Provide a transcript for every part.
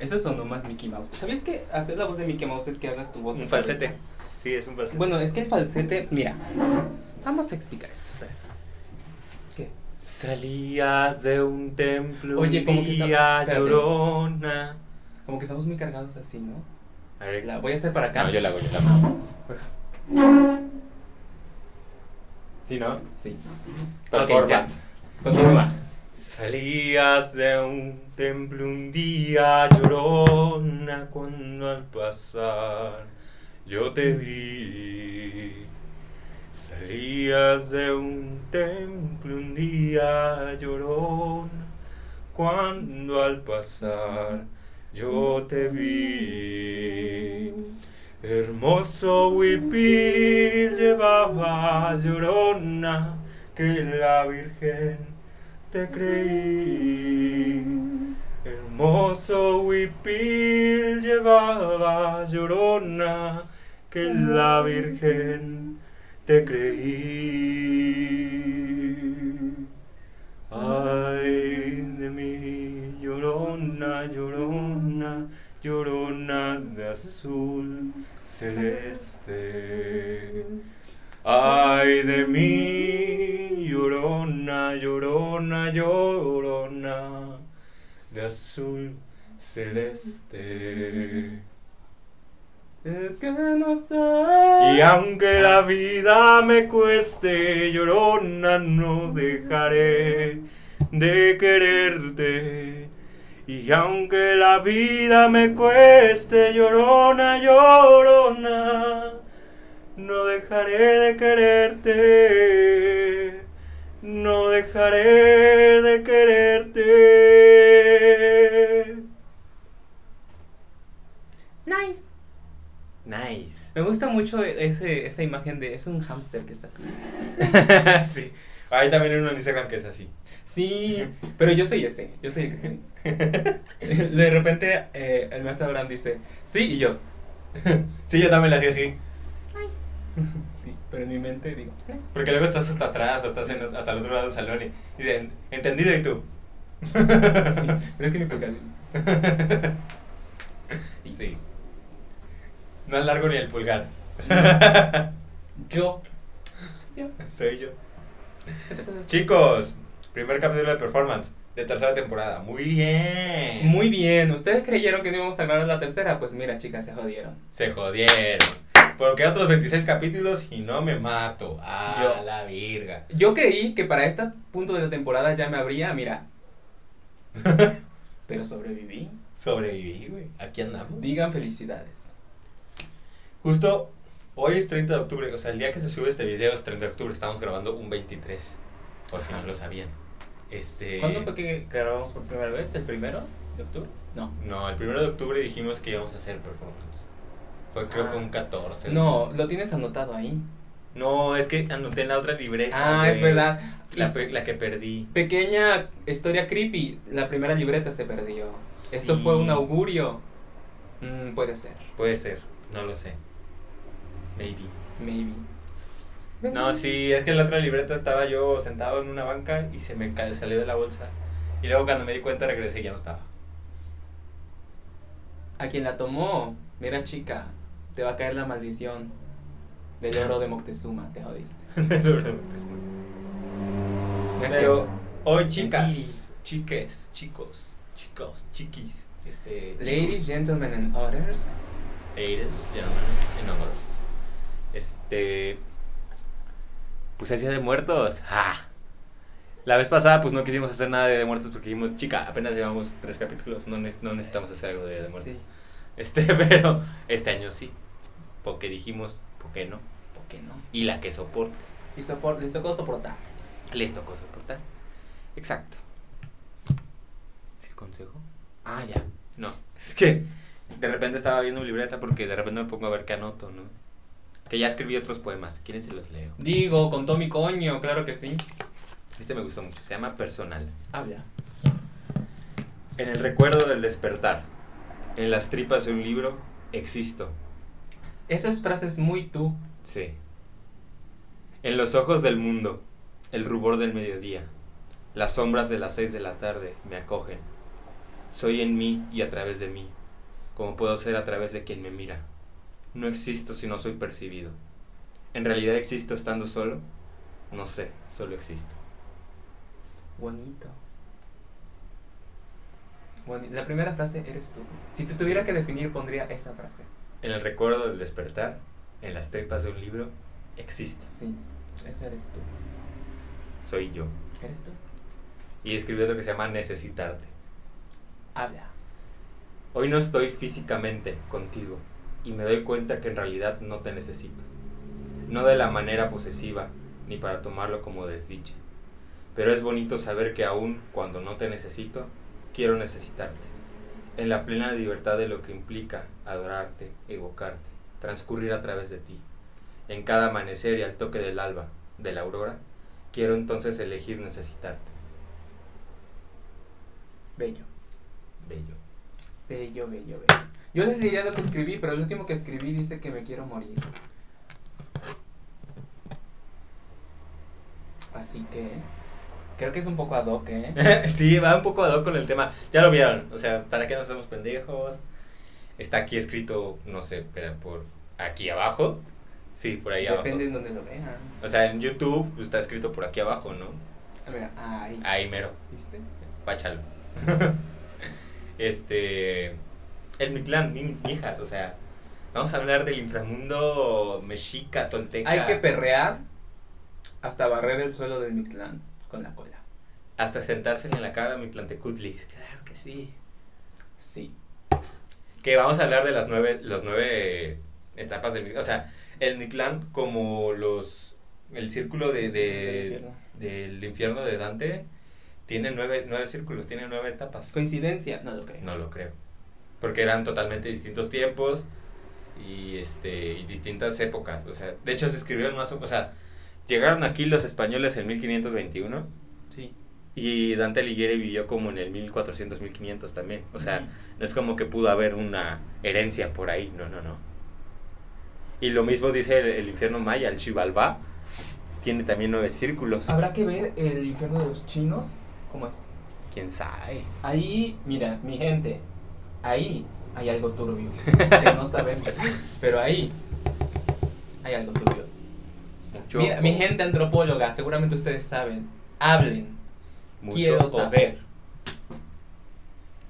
Eso sonó más Mickey Mouse. ¿Sabías que hacer la voz de Mickey Mouse es que hagas tu voz de Un falsete. cabeza? Sí, es un falsete. Bueno, es que el falsete, mira, vamos a explicar esto, espera. ¿Qué? Salías de un templo Oye, un como que espérate. llorona. Como que estamos muy cargados así, ¿no? A ver, La voy a hacer para acá. No, yo la hago, yo la hago. ¿Sí, no? Sí. Performance. ya. Continúa. Salías de un templo un día llorona cuando al pasar yo te vi. Salías de un templo un día llorona cuando al pasar yo te vi. Hermoso huipil llevaba llorona que la Virgen te creí. Hermoso huipil llevaba llorona que la Virgen te creí. Ay de mí, llorona, llorona, llorona de azul celeste. Ay de mí, llorona, llorona, llorona de azul celeste. Y aunque la vida me cueste, llorona, no dejaré de quererte. Y aunque la vida me cueste, llorona, llorona, no dejaré de quererte. No dejaré de quererte. Nice. Nice. Me gusta mucho ese, esa imagen de. Es un hámster que está así. sí. Hay también uno en Instagram que es así. Sí, pero yo soy ese. Yo soy el que sí. De repente eh, el maestro Abraham dice, sí, y yo. Sí, yo también lo hacía así. Sí, pero en mi mente digo, nice. Porque luego estás hasta atrás o estás en- hasta el otro lado del salón y dicen, entendido y tú. Sí, pero es que mi pulgar. Sí. Sí. No alargo ni el pulgar. Yo. Soy yo. Soy yo. Chicos, primer capítulo de performance de tercera temporada. Muy bien. Muy bien, ¿ustedes creyeron que no íbamos a grabar la tercera? Pues mira, chicas, se jodieron. Se jodieron. Porque otros 26 capítulos y no me mato. A Yo. la virga. Yo creí que para este punto de la temporada ya me habría, mira. Pero sobreviví. Sobreviví, güey. Aquí andamos. Digan felicidades. Justo hoy es 30 de octubre, o sea, el día que se sube este video es 30 de octubre, estamos grabando un 23, por si no lo sabían. Este... ¿Cuándo fue que grabamos por primera vez? ¿El primero de octubre? No. No, el 1 de octubre dijimos que íbamos a hacer performance. Fue creo Ah. que un 14. No, lo tienes anotado ahí. No, es que anoté en la otra libreta. Ah, es verdad. La, la que perdí. Pequeña historia creepy. La primera libreta se perdió. Esto fue un augurio. Mm, puede ser. Puede ser, no lo sé. Maybe. Maybe. No, sí, es que en la otra libreta estaba yo sentado en una banca y se me salió de la bolsa. Y luego cuando me di cuenta regresé y ya no estaba. A quien la tomó, mira chica, te va a caer la maldición del oro de Moctezuma, te jodiste. No es Pero cierto. hoy chicas, chiques, chicos, chicos, chiquis, este, Ladies, chicos, gentlemen and others. ladies, gentlemen, and others. Este, pues es día de muertos. ¡Ah! La vez pasada pues no quisimos hacer nada de muertos porque dijimos, chica, apenas llevamos tres capítulos, no, ne- no necesitamos hacer algo de muertos. Sí. Este, pero este año sí, porque dijimos, ¿por qué no? ¿Por qué no? Y la que soporta. Y sopor les tocó soportar. Les tocó soportar. Exacto. ¿El consejo? Ah, ya. No, es que de repente estaba viendo mi libreta porque de repente me pongo a ver qué anoto, ¿no? Que ya escribí otros poemas, ¿quieren se los leo? Digo, con todo mi coño, claro que sí. Este me gustó mucho, se llama Personal. Habla. En el recuerdo del despertar, en las tripas de un libro, existo. Esas frases muy tú. Sí. En los ojos del mundo, el rubor del mediodía, las sombras de las seis de la tarde me acogen. Soy en mí y a través de mí, como puedo ser a través de quien me mira. No existo si no soy percibido. ¿En realidad existo estando solo? No sé, solo existo. Bonito. Boni- La primera frase eres tú. Si te tuviera que definir, pondría esa frase. En el recuerdo del despertar, en las tripas de un libro, existo. Sí, esa eres tú. Soy yo. ¿Eres tú? Y escribí otro que se llama Necesitarte. Habla. Hoy no estoy físicamente contigo y me doy cuenta que en realidad no te necesito. No de la manera posesiva ni para tomarlo como desdicha. Pero es bonito saber que aún cuando no te necesito, quiero necesitarte. En la plena libertad de lo que implica adorarte, evocarte, transcurrir a través de ti. En cada amanecer y al toque del alba, de la aurora, quiero entonces elegir necesitarte. Bello. Bello. Bello, bello, bello. Yo les diría lo que escribí, pero el último que escribí dice que me quiero morir. Así que creo que es un poco ad hoc, ¿eh? sí, va un poco ad hoc con el tema. Ya lo vieron, o sea, ¿para qué nos hacemos pendejos? Está aquí escrito, no sé, espera, por aquí abajo. Sí, por ahí Depende en abajo. donde lo vean. O sea, en YouTube está escrito por aquí abajo, ¿no? A ver, ahí. Ahí mero, ¿Viste? páchalo. este. El Mictlán, mi, hijas, o sea, vamos a hablar del inframundo mexica, tolteca. Hay que perrear hasta barrer el suelo del Mictlán con la cola. Hasta sentarse en la cara de Mictlantecutli. Claro que sí. Sí. que vamos a hablar de las nueve, las nueve etapas del. O sea, el Mictlán como los el círculo de, del infierno de Dante tiene nueve, nueve círculos, tiene nueve etapas. ¿Coincidencia? No lo creo. No lo creo. Porque eran totalmente distintos tiempos y este y distintas épocas. O sea, de hecho se escribieron más, o sea, llegaron aquí los españoles en 1521 Sí. y Dante Alighieri vivió como en el 1400, 1500 también. O sea, no es como que pudo haber una herencia por ahí, no, no, no. Y lo mismo dice el, el infierno maya, el Xibalbá, tiene también nueve círculos. Habrá que ver el infierno de los chinos. ¿Cómo es? ¿Quién sabe? Ahí, mira, mi gente, ahí hay algo turbio. que no sabemos. Pero ahí hay algo turbio. Mira, mi gente antropóloga, seguramente ustedes saben. Hablen. mucho Quiero saber.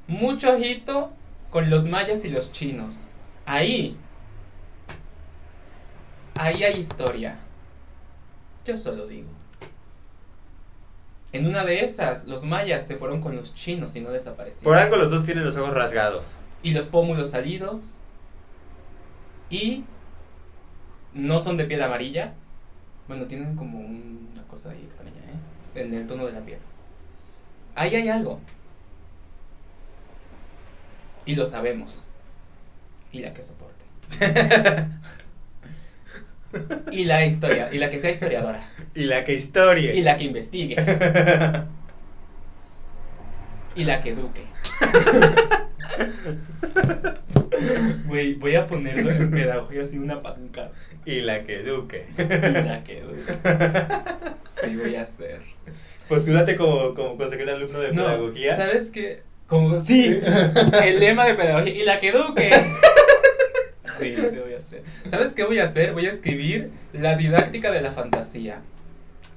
Mucho ojito con los mayas y los chinos. Ahí. Ahí hay historia. Yo solo digo. En una de esas, los mayas se fueron con los chinos y no desaparecieron. Por algo los dos tienen los ojos rasgados. y los pómulos salidos y no son de piel amarilla. Bueno, tienen como una cosa ahí extraña, ¿eh? En el tono de la piel. Ahí hay algo. Y lo sabemos. Y la que soporte. y la historia, y la que sea historiadora. Y la que historia. Y la que investigue. Y la que eduque. Güey, voy a ponerlo en pedagogía así una pancarta. Y la que eduque. Y la que eduque. Sí, voy a hacer. Postúlate como, como consejero alumno de No, pedagogía. ¿sabes qué? Como, sí, el lema de pedagogía. Y la que eduque. Sí, sí voy a hacer. ¿Sabes qué voy a hacer? Voy a escribir la didáctica de la fantasía.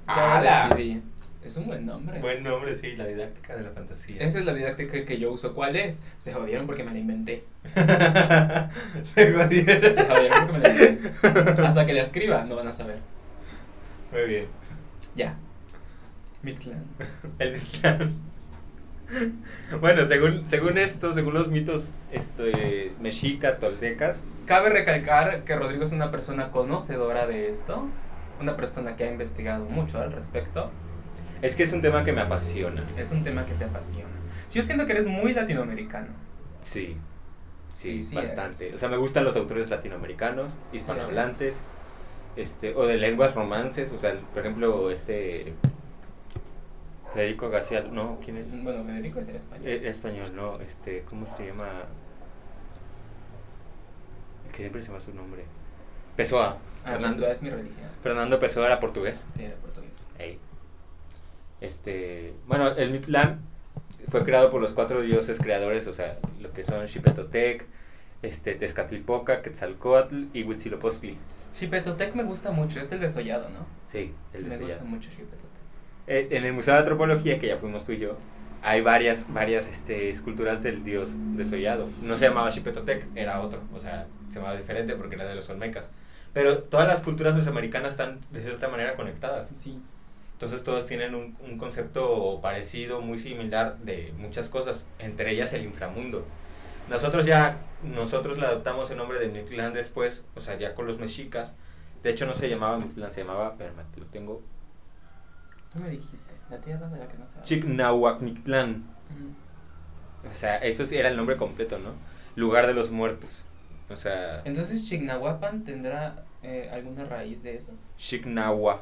Ya lo decidí. Es un buen nombre. Buen nombre, sí, la didáctica de la fantasía. Esa es la didáctica que yo uso. ¿Cuál es? Se jodieron porque me la inventé. Se jodieron. Se jodieron porque me la inventé. Hasta que la escriba, no van a saber. Muy bien. Ya. Mictlán. El Mictlán. Bueno, según, según esto, según los mitos este, mexicas, toltecas, Cabe recalcar que Rodrigo es una persona conocedora de esto. Una persona que ha investigado mucho al respecto. Es que es un tema que me apasiona. Es un tema que te apasiona. Yo siento que eres muy latinoamericano. Sí, sí, Sí, sí bastante. eres. O sea, me gustan los autores latinoamericanos, hispanohablantes, este, o de lenguas romances. O sea, por ejemplo, este. Federico García, no, ¿quién es? Bueno, Federico es el español. Eh, español, no, este, ¿cómo se llama? Que siempre se me va su nombre. Pessoa. Ah, Fernando, Pessoa es mi religión. Fernando Pessoa era portugués. Sí, era portugués. Ey. Este, bueno, el Mictlán fue creado por los cuatro dioses creadores, o sea, lo que son Xipetotec, este, Tezcatlipoca, Quetzalcoatl y Huitzilopochtli. Xipetotec me gusta mucho, es el desollado, ¿no? Sí, el me desollado. gusta mucho Xipetotec. Eh, en el Museo de Antropología, que ya fuimos tú y yo, hay varias, varias este, esculturas del dios desollado. No se llamaba Xipetotec, era otro, o sea, se llamaba diferente porque era de los olmecas. Pero todas las culturas mesoamericanas están de cierta manera conectadas. Sí. Entonces todos tienen un, un concepto parecido, muy similar de muchas cosas, entre ellas el inframundo. Nosotros ya, nosotros le adoptamos el nombre de Mictlán después, o sea, ya con los mexicas. De hecho no se llamaba Mictlán, se llamaba, espérame, lo tengo, ¿Qué me dijiste? La tierra de la que no sabes. Chignahuacmictlán. O sea, eso sí era el nombre completo, ¿no? Lugar de los muertos. O sea, Entonces, Chignahuapan tendrá eh, alguna raíz de eso. Chignahua.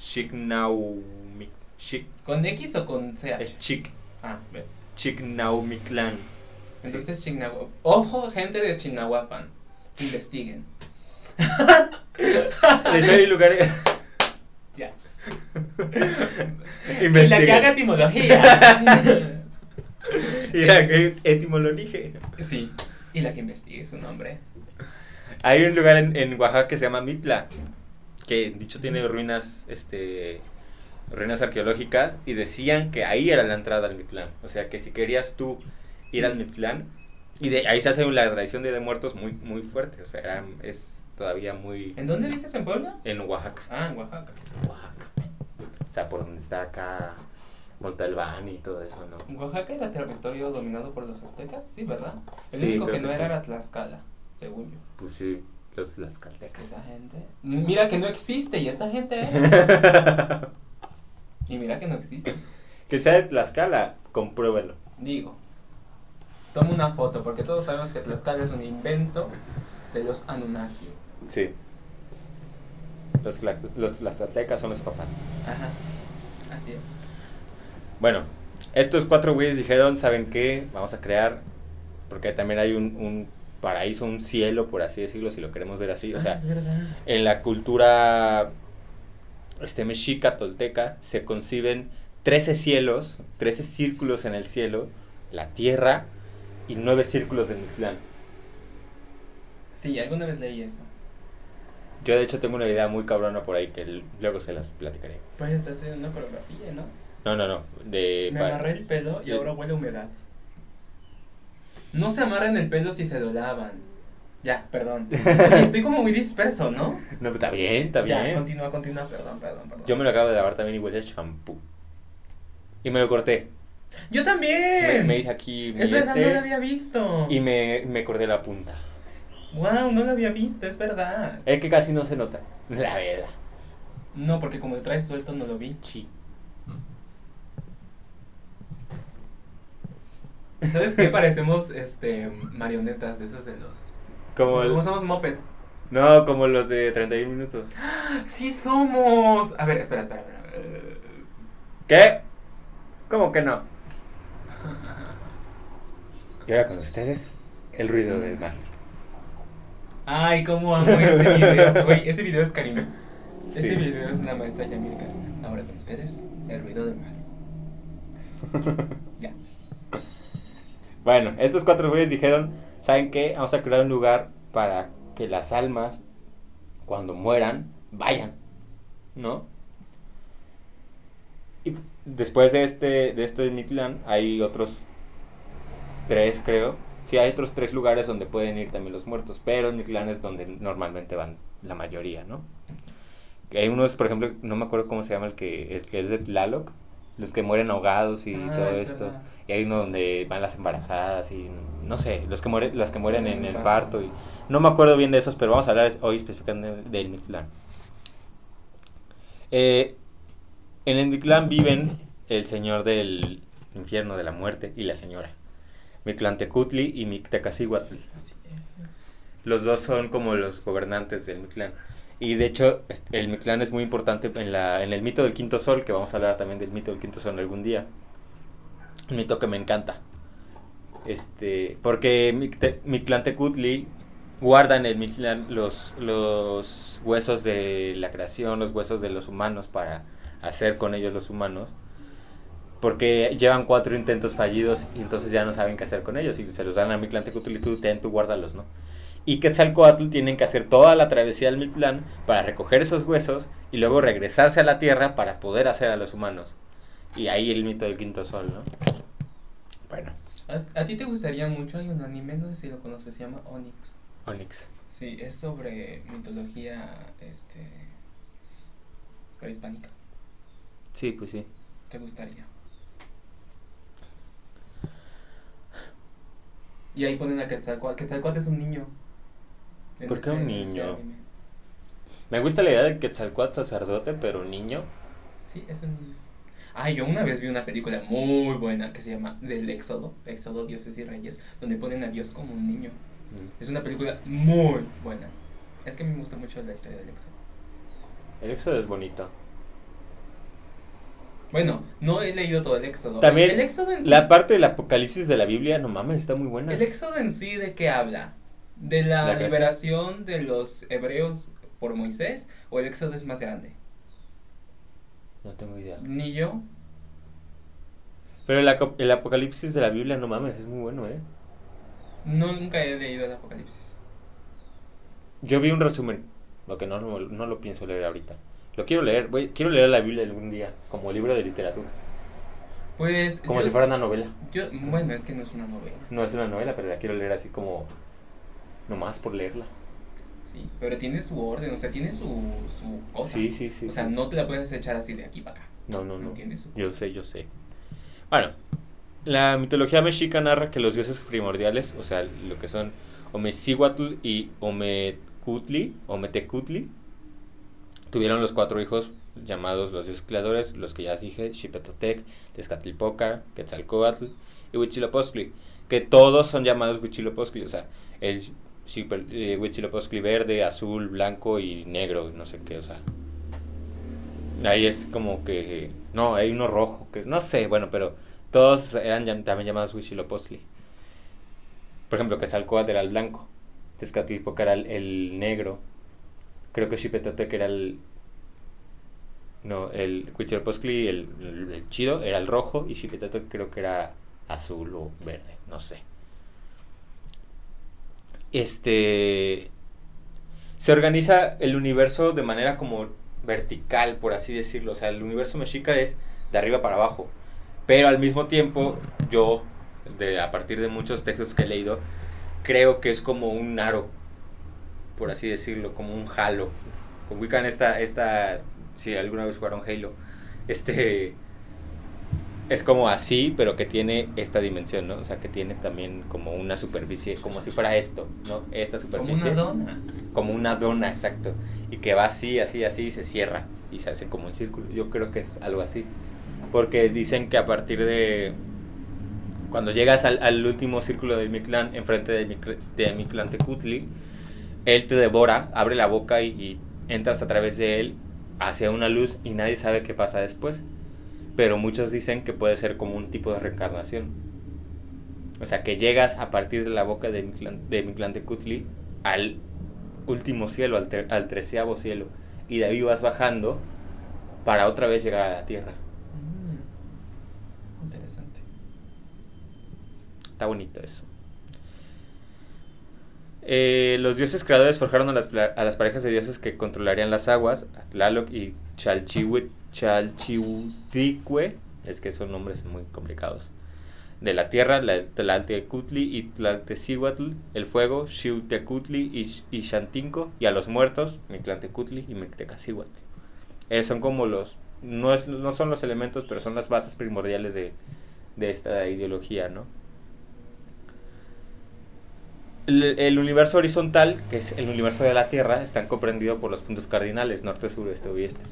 Chignaumic. Chic. ¿Con X o con CH? Es Chic. Ah, ves. Entonces, Chignahuapan. Ojo, gente de Chignahuapan. Investiguen. De hecho, hay lugares. Ya. y la que haga etimología. Y la que etimología. sí. Y la que investigue su nombre. Hay un lugar en, en Oaxaca que se llama Mitla, que dicho tiene ruinas, este, ruinas arqueológicas, y decían que ahí era la entrada al Mitlán. O sea, que si querías tú ir al Mitlán, y de ahí se hace una tradición de de Muertos muy, muy fuerte. O sea, era- es todavía muy... ¿En dónde dices en Puebla? En Oaxaca. Ah, en Oaxaca. Oaxaca. O sea, por donde está acá Montalbán y todo eso, ¿no? ¿Oaxaca era territorio dominado por los aztecas? Sí, ¿verdad? El Sí, único que no que era sí. era Tlaxcala, según yo. Pues sí, los las Es que caltecas. esa gente. Mira que no existe y esa gente. ¿eh? Y mira que no existe. que sea de Tlaxcala, compruébelo. Digo, toma una foto porque todos sabemos que Tlaxcala es un invento de los Anunnaki. Sí. Los, los, las tlaxcaltecas son los papás. Ajá, así es. Bueno, estos cuatro güeyes dijeron, ¿saben qué? Vamos a crear, porque también hay un, un paraíso, un cielo, por así decirlo, si lo queremos ver así. O Ah, sea, es verdad. en la cultura este, mexica, tolteca, se conciben 13 cielos, 13 círculos en el cielo, la tierra y 9 círculos del Mictlán. Sí, alguna vez leí eso. Yo de hecho tengo una idea muy cabrona por ahí que luego se las platicaré. Pues estás haciendo una coreografía, ¿no? No, no, no. De, Me amarré el pelo y de- ahora huele a humedad. No se amarren el pelo si se lo lavan. Ya, perdón. Oye, estoy como muy disperso, ¿no? No, pero está bien, está Ya, bien. continúa, continúa, perdón, perdón, perdón. Yo me lo acabo de lavar también y huele a shampoo. Y me lo corté. Yo Me, también. me hice aquí mi es verdad, este no lo había visto. y me, me corté la punta. Wow, no lo había visto, es verdad. Es que casi no se nota, la verdad. No, porque como lo traes suelto no lo vi. Sí. ¿Sabes qué? Parecemos este marionetas de esos de los. Como el- Como somos mopeds. No, como los de 31 minutos. Sí somos. A ver, espera, espera, espera. ¿Qué? ¿Cómo que no? Y ahora con ustedes, el ruido del mar. Ay, cómo amo ese video. Güey, ese video es cariño. Ese Sí. video es una maestra Yamilka. Ahora con ustedes, el ruido del mar. Ya. Bueno, estos cuatro güeyes dijeron, ¿saben qué? Vamos a crear un lugar para que las almas, cuando mueran, vayan, ¿no? Y después de este, de este Mitlán, hay otros tres, creo. Sí, hay otros tres lugares donde pueden ir también los muertos, pero Mitlán es donde normalmente van la mayoría, ¿no? Hay unos, por ejemplo, no me acuerdo cómo se llama el que es, que es de Tlaloc, los que mueren ahogados y Ah, todo es esto. verdad. Y hay uno donde van las embarazadas y no sé, los que mueren, las que mueren Sí, en el parto. parto. Y, no me acuerdo bien de esos, pero vamos a hablar hoy específicamente del Mictlán. Eh, en el Mictlán viven el señor del infierno, de la muerte, y la señora. Mictlantecutli y Mictecacihuatl. Los dos son como los gobernantes del Mictlán. Y de hecho, el Mictlán es muy importante en, la, en el mito del quinto sol, que vamos a hablar también del mito del quinto sol algún día. Un mito que me encanta. Este, porque Micte- Mictlantecutli guarda en el Mictlán los, los huesos de la creación, los huesos de los humanos para hacer con ellos los humanos. Porque llevan cuatro intentos fallidos y entonces ya no saben qué hacer con ellos. Y se los dan a Mictlantecutli y tú, ten, tú guárdalos, ¿no? Y Quetzalcoatl tienen que hacer toda la travesía del Mictlán para recoger esos huesos y luego regresarse a la Tierra para poder hacer a los humanos. Y ahí el mito del quinto sol, ¿no? Bueno, ¿A, a ti te gustaría mucho? Hay un anime, no sé si lo conoces, se llama Onyx. Onyx. Sí, es sobre mitología este, prehispánica. Sí, pues sí. ¿Te gustaría? Y ahí ponen a Quetzalcoatl. Quetzalcoatl es un niño. ¿Por qué un niño? Me gusta la idea de Quetzalcoatl sacerdote, pero niño. Sí, es un niño. Ah, yo una vez vi una película muy buena que se llama Del Éxodo, Éxodo, Dioses y Reyes, donde ponen a Dios como un niño. Mm. Es una película muy buena. Es que me gusta mucho la historia del Éxodo. El éxodo es bonito. Bueno, no he leído todo el Éxodo. También el Éxodo en sí, La parte del apocalipsis de la Biblia, no mames, está muy buena. el Éxodo en sí de qué habla? ¿De la, liberación de los hebreos por Moisés o el Éxodo es más grande? No tengo idea. Ni yo. Pero el, el apocalipsis de la Biblia, no mames, es muy bueno, ¿eh? No, nunca he leído el Apocalipsis. Yo vi un resumen, lo que no, no, no lo pienso leer ahorita. Lo quiero leer, voy, quiero leer la Biblia algún día, como libro de literatura. Pues. Como yo- si fuera una novela. yo- bueno, es que no es una novela. No es una novela, pero la quiero leer así como... Nomás por leerla. Sí, pero tiene su orden, o sea, tiene su, su cosa. Sí, sí, sí. O sea, sí. no te la puedes echar así de aquí para acá. No, no, no. Tiene su Yo sé, yo sé. Bueno, la mitología mexica narra que los dioses primordiales, o sea, lo que son Omecihuatl y Omecutli, Ometecutli, tuvieron los cuatro hijos llamados los dioses creadores, los que ya dije, Xipetotec, Tezcatlipoca, Quetzalcoatl y Huitzilopochtli, que todos son llamados Huitzilopochtli, o sea, el eh, Huitzilopochtli verde, azul, blanco y negro, no sé qué, o sea, Ahí es como que. No, hay uno rojo. que No sé, bueno, pero todos eran también llamados Huitzilopochtli. Por ejemplo, Quetzalcóatl era el blanco. Tezcatlipoca era el, negro. Creo que Xipetotec era el. No, el Huitzilopochtli, el chido, era el rojo. Y Xipetotec creo que era azul o verde. No sé. Este. Se organiza el universo de manera como vertical, por así decirlo. O sea, el universo mexica es de arriba para abajo. Pero al mismo tiempo, yo, de, a partir de muchos textos que he leído, creo que es como un aro, por así decirlo, como un halo. Ubican esta, esta, si alguna vez jugaron Halo, este, es como así, pero que tiene esta dimensión, ¿no? O sea, que tiene también como una superficie, como si fuera esto, ¿no? Esta Como superficie. una dona. Como una dona, exacto. Y que va así, así, así, y se cierra. Y se hace como un círculo. Yo creo que es algo así. Porque dicen que a partir de... Cuando llegas al, al último círculo de Mictlán, enfrente de, Micl- de Mictlantecutli, él te devora, abre la boca y, y entras a través de él hacia una luz y nadie sabe qué pasa después. Pero muchos dicen que puede ser como un tipo de reencarnación. O sea, que llegas a partir de la boca de, Mictlán- de Mictlantecutli al último cielo, al, ter- al treceavo cielo. Y de ahí vas bajando para otra vez llegar a la tierra. Mm, Interesante. Está bonito eso. Eh, los dioses creadores forjaron a las, a las parejas de dioses que controlarían las aguas, Tlaloc y Chalchihuit- Chalchihuiticue, es que son nombres muy complicados, de la tierra, la Tlaltecutli y Tlaltecihuatl, el fuego, Xiutecutli y, Xantinco, y a los muertos, Mictlantecutli y Mictecacihuatl. Eh, son como los, no, es, no son los elementos, pero son las bases primordiales de, de esta ideología, ¿no? El, universo horizontal, que es el universo de la Tierra, está comprendido por los puntos cardinales, norte, sur, este, oeste.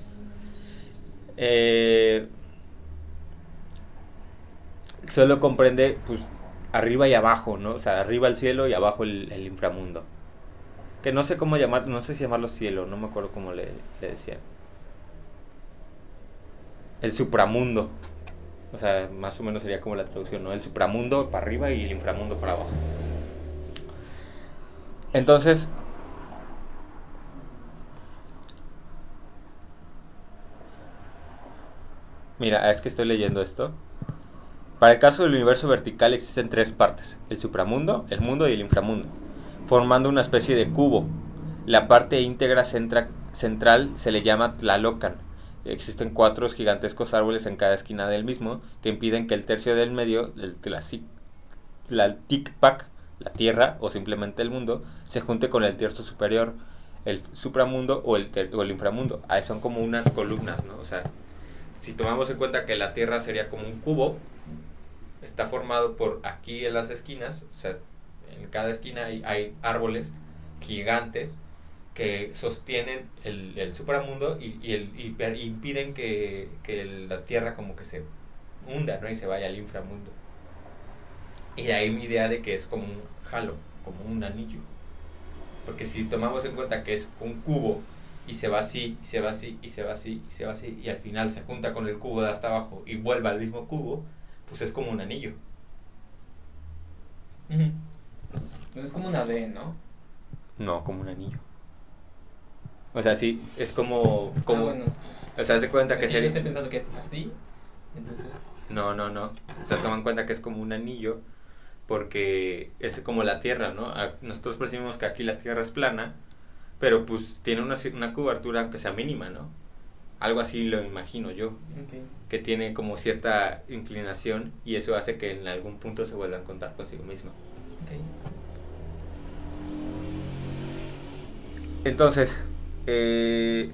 Eh, solo comprende, pues, arriba y abajo, ¿no? O sea, arriba el cielo y abajo el, inframundo. Que no sé cómo llamar, no sé si llamarlo cielo, no me acuerdo cómo le, le decían. El supramundo. O sea, más o menos sería como la traducción, ¿no? El supramundo para arriba y el inframundo para abajo. Entonces, mira, es que estoy leyendo esto. Para el caso del universo vertical existen tres partes, el supramundo, el mundo y el inframundo, formando una especie de cubo. La parte íntegra centra- central se le llama Tlalocan. Existen cuatro gigantescos árboles en cada esquina del mismo que impiden que el tercio del medio, el Tlalticpac, la tierra o simplemente el mundo, se junte con el tercio superior, el supramundo o el, o el inframundo. Ahí son como unas columnas, ¿no? O sea, si tomamos en cuenta que la tierra sería como un cubo, está formado por aquí en las esquinas, o sea, en cada esquina hay, hay árboles gigantes que sostienen el, el supramundo y, y el- y per- impiden que, que la tierra como que se hunda, ¿no? Y se vaya al inframundo. Y ahí mi idea de que es como un halo, como un anillo. Porque si tomamos en cuenta que es un cubo y se va así, y se va así, y se va así, y se va así, y al final se junta con el cubo de hasta abajo y vuelve al mismo cubo, pues es como un anillo. No es como una V, ¿no? No, como un anillo. O sea, sí, es como... como Ah, bueno, sí. O sea, se cuenta O sea, que yo sería... estoy pensando que es así, entonces... No, no, no. O sea, toma en cuenta que es como un anillo porque es como la Tierra, ¿no? A- Nosotros percibimos que aquí la Tierra es plana, pero pues tiene una, una cobertura aunque sea mínima, ¿no? Algo así lo imagino yo, que tiene como cierta inclinación y eso hace que en algún punto se vuelva a encontrar consigo misma. Entonces, eh,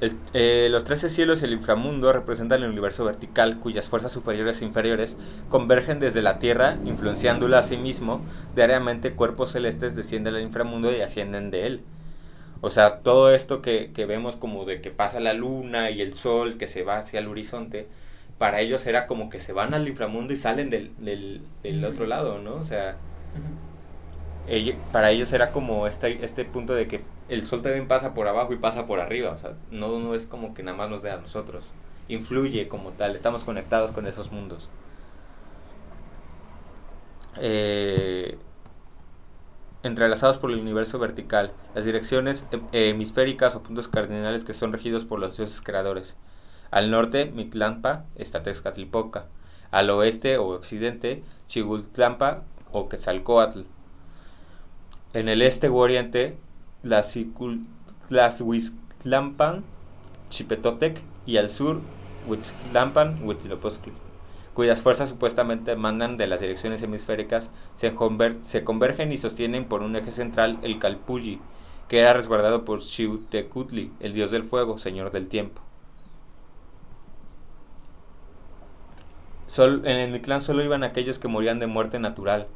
el- eh, los trece cielos y el inframundo representan el universo vertical, cuyas fuerzas superiores e inferiores convergen desde la Tierra, influenciándola a sí mismo. Diariamente cuerpos celestes descienden al inframundo y ascienden de él. O sea, todo esto que, que vemos como de que pasa la luna y el sol que se va hacia el horizonte, para ellos era como que se van al inframundo y salen del, del, otro lado, ¿no? O sea, para ellos era como este, este punto de que el sol también pasa por abajo y pasa por arriba, o sea, no, es como que nada más nos dé a nosotros, influye como tal, estamos conectados con esos mundos. Eh, entrelazados por el universo vertical, las direcciones hem- hemisféricas o puntos cardinales que son regidos por los dioses creadores. Al norte, Mictlampa, está Tezcatlipoca. Al oeste o occidente, Chigultlampa o Quetzalcoatl. En el este u oriente, Tlaxhuiztlampan, Chipetotec y al sur, Huitzlampan, Huitzilopochtli, cuyas fuerzas supuestamente mandan de las direcciones hemisféricas, se, conver- se convergen y sostienen por un eje central el Calpulli, que era resguardado por Xiuhtecutli, el dios del fuego, señor del tiempo. Sol- en el Mictlán solo iban aquellos que morían de muerte natural,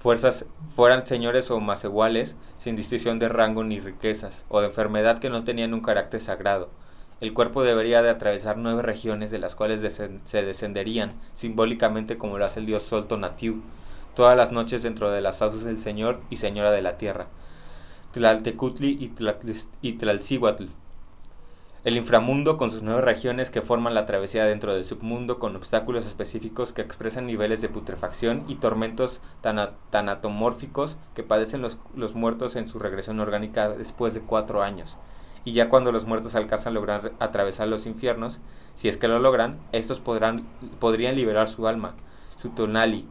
fuerzas fueran señores o más iguales, sin distinción de rango ni riquezas, o de enfermedad que no tenían un carácter sagrado. El cuerpo debería de atravesar nueve regiones de las cuales se descenderían, simbólicamente como lo hace el dios Sol Tonatiuh, todas las noches dentro de las fauces del Señor y Señora de la Tierra, Tlaltecutli y, Tlalcíhuatl. El inframundo con sus nueve regiones que forman la travesía dentro del submundo con obstáculos específicos que expresan niveles de putrefacción y tormentos tana- tanatomórficos que padecen los, los muertos en su regresión orgánica después de cuatro años. Y ya cuando los muertos alcanzan a lograr atravesar los infiernos, si es que lo logran, estos podrán, podrían liberar su alma, su tonali,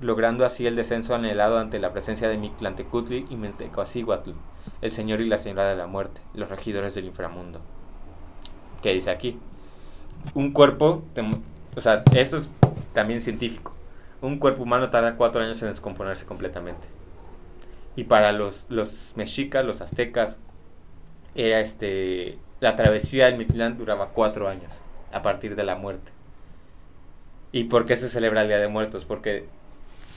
logrando así el descenso anhelado ante la presencia de Mictlantecutli y Mentecoacíhuatl, el señor y la señora de la muerte, los regidores del inframundo. ¿Qué dice aquí? Un cuerpo, o sea, esto es también científico. Un cuerpo humano tarda cuatro años en descomponerse completamente. Y para los, los mexicas, los aztecas, era este, la travesía del Mictlán duraba cuatro años a partir de la muerte. ¿Y por qué se celebra el Día de Muertos? Porque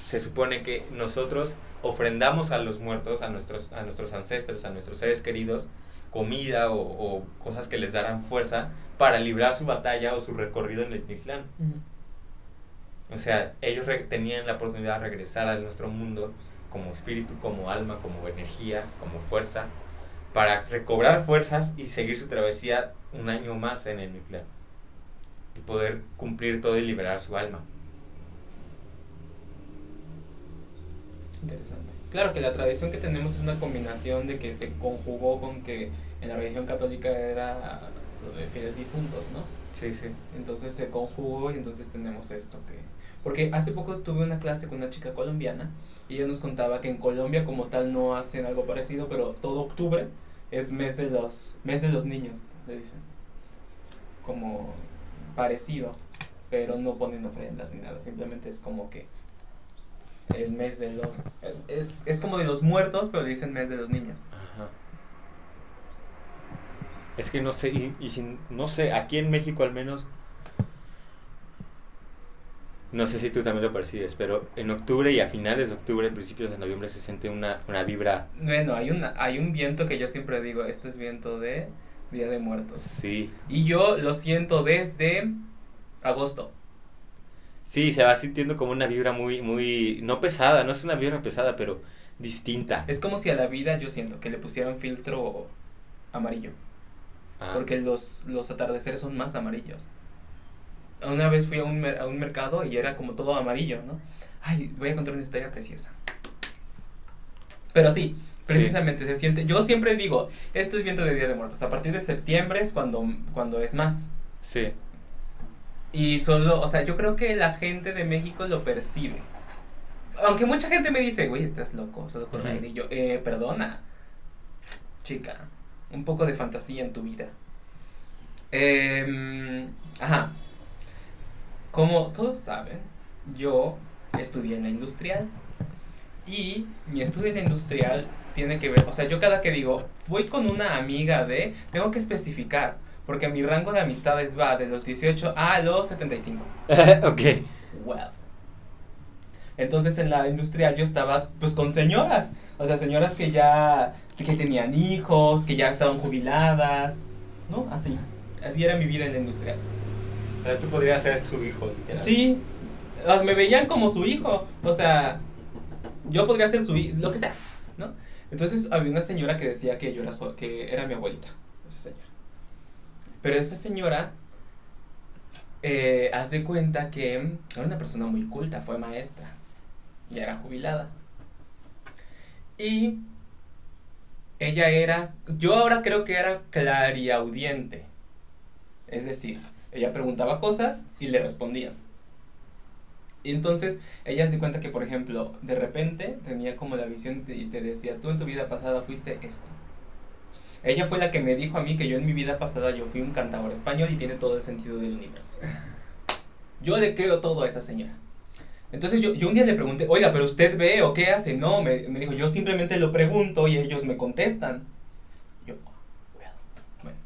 se supone que nosotros ofrendamos a los muertos, a nuestros, a nuestros ancestros, a nuestros seres queridos, comida o, o cosas que les darán fuerza para librar su batalla o su recorrido en el Mictlán. Ujú. O sea, ellos tenían la oportunidad de regresar a nuestro mundo como espíritu, como alma, como energía, como fuerza, para recobrar fuerzas y seguir su travesía un año más en el Mictlán. Y poder cumplir todo y liberar su alma. Interesante. Claro que la tradición que tenemos es una combinación de que se conjugó con que en la religión católica era lo de fieles difuntos, ¿no? Sí, sí. Entonces se conjugó y entonces tenemos esto que... Porque hace poco tuve una clase con una chica colombiana y ella nos contaba que en Colombia como tal no hacen algo parecido, pero todo octubre es mes de los, mes de los niños, le dicen. Como parecido, pero no ponen ofrendas ni nada, simplemente es como que el mes de los... Es, es como de los muertos, pero le dicen mes de los niños. Ajá. Es que no sé, y, y sin- no sé, aquí en México al menos, no sé si tú también lo percibes, pero en octubre y a finales de octubre, principios de noviembre se siente una, una vibra, Bueno, hay, una, hay un viento que yo siempre digo, esto es viento de Día de Muertos. sí, Y yo lo siento desde agosto. Sí, se va sintiendo como una vibra muy, muy, no pesada, no es una vibra pesada, pero distinta. Es como si a la vida yo siento que le pusieran filtro amarillo. Ah, Porque los, los atardeceres son más amarillos. Una vez fui a un, a un mercado y era como todo amarillo, ¿no? Ay, voy a contar una historia preciosa. Pero sí, precisamente se siente. Yo siempre digo, esto es viento de Día de Muertos. A partir de septiembre es cuando, cuando es más. Sí, Y solo, o sea, yo creo que la gente de México lo percibe. Aunque mucha gente me dice, güey, estás loco, solo con aire. Y yo, eh, perdona, chica, un poco de fantasía en tu vida. Em, ajá. Como todos saben, yo estudié en la industrial. Y mi estudio en la industrial tiene que ver, o sea, yo cada que digo, voy con una amiga de, tengo que especificar, porque mi rango de amistades va de los 18 a los 75. ok. Well. Entonces en la industrial yo estaba pues con señoras, o sea, señoras que ya que tenían hijos, que ya estaban jubiladas, ¿no? Así. Así era mi vida en la industrial. Tú podrías ser su hijo, Sí, me veían como su hijo, o sea, yo podría ser su hijo, lo que sea, ¿no? Entonces había una señora que decía que yo era su- que era mi abuelita. Pero esta señora, eh, haz de cuenta que era una persona muy culta, fue maestra, ya era jubilada. Y ella era, yo ahora creo que era clariaudiente. Es decir, ella preguntaba cosas y le respondían. Y entonces ella se cuenta que, por ejemplo, de repente tenía como la visión y te decía, tú en tu vida pasada fuiste esto. Ella fue la que me dijo a mí que yo en mi vida pasada yo fui un cantador español y tiene todo el sentido del universo. Yo le creo todo a esa señora. Entonces yo, yo un día le pregunté, oiga, pero usted ve o qué hace. No, me, me dijo, yo simplemente lo pregunto y ellos me contestan. Yo, "Oh, well". bueno.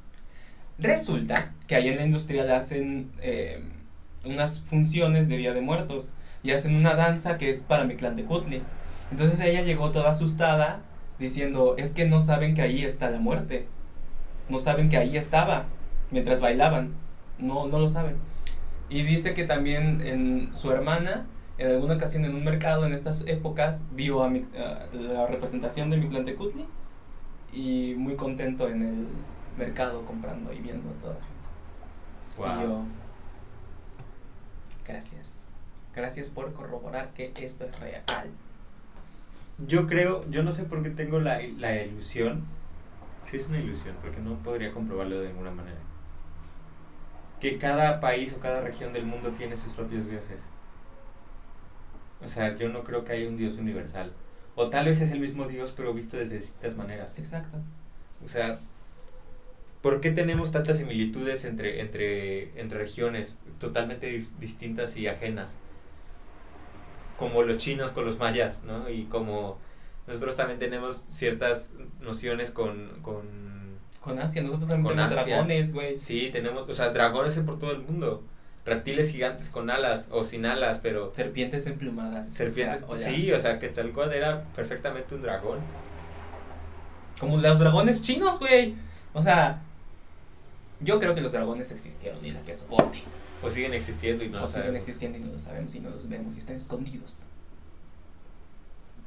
Resulta que ahí en la industrial hacen eh, unas funciones de Día de Muertos y hacen una danza que es para mi clan de Kutli. Entonces ella llegó toda asustada diciendo, es que no saben que ahí está la muerte. No saben que ahí estaba mientras bailaban. No, no lo saben. Y dice que también en su hermana, en alguna ocasión en un mercado en estas épocas, vio a mi- a la representación de mi clan de Kutli y muy contento en el mercado comprando y viendo toda la gente. Y yo, gracias. Gracias por corroborar que esto es real. Yo creo, yo no sé por qué tengo la, la ilusión, que es una ilusión, porque no podría comprobarlo de ninguna manera, que cada país o cada región del mundo tiene sus propios dioses. O sea, yo no creo que haya un dios universal. O tal vez es el mismo dios, pero visto desde distintas maneras. Exacto. O sea, ¿por qué tenemos tantas similitudes entre, entre, entre regiones totalmente dis- distintas y ajenas? Como los chinos con los mayas, ¿no? Y como nosotros también tenemos ciertas nociones con... con Con Asia, nosotros también Con tenemos Asia. dragones, güey. sí, tenemos, o sea, dragones por todo el mundo. Reptiles gigantes con alas o sin alas, pero... Serpientes emplumadas. o sea, Serpientes, o sí, o sea, Quetzalcóatl era perfectamente un dragón. Como los dragones chinos, güey. O sea, yo creo que los dragones existieron y la que es bote. O siguen existiendo y no o lo siguen sabemos. existiendo y no lo sabemos y no los vemos y están escondidos.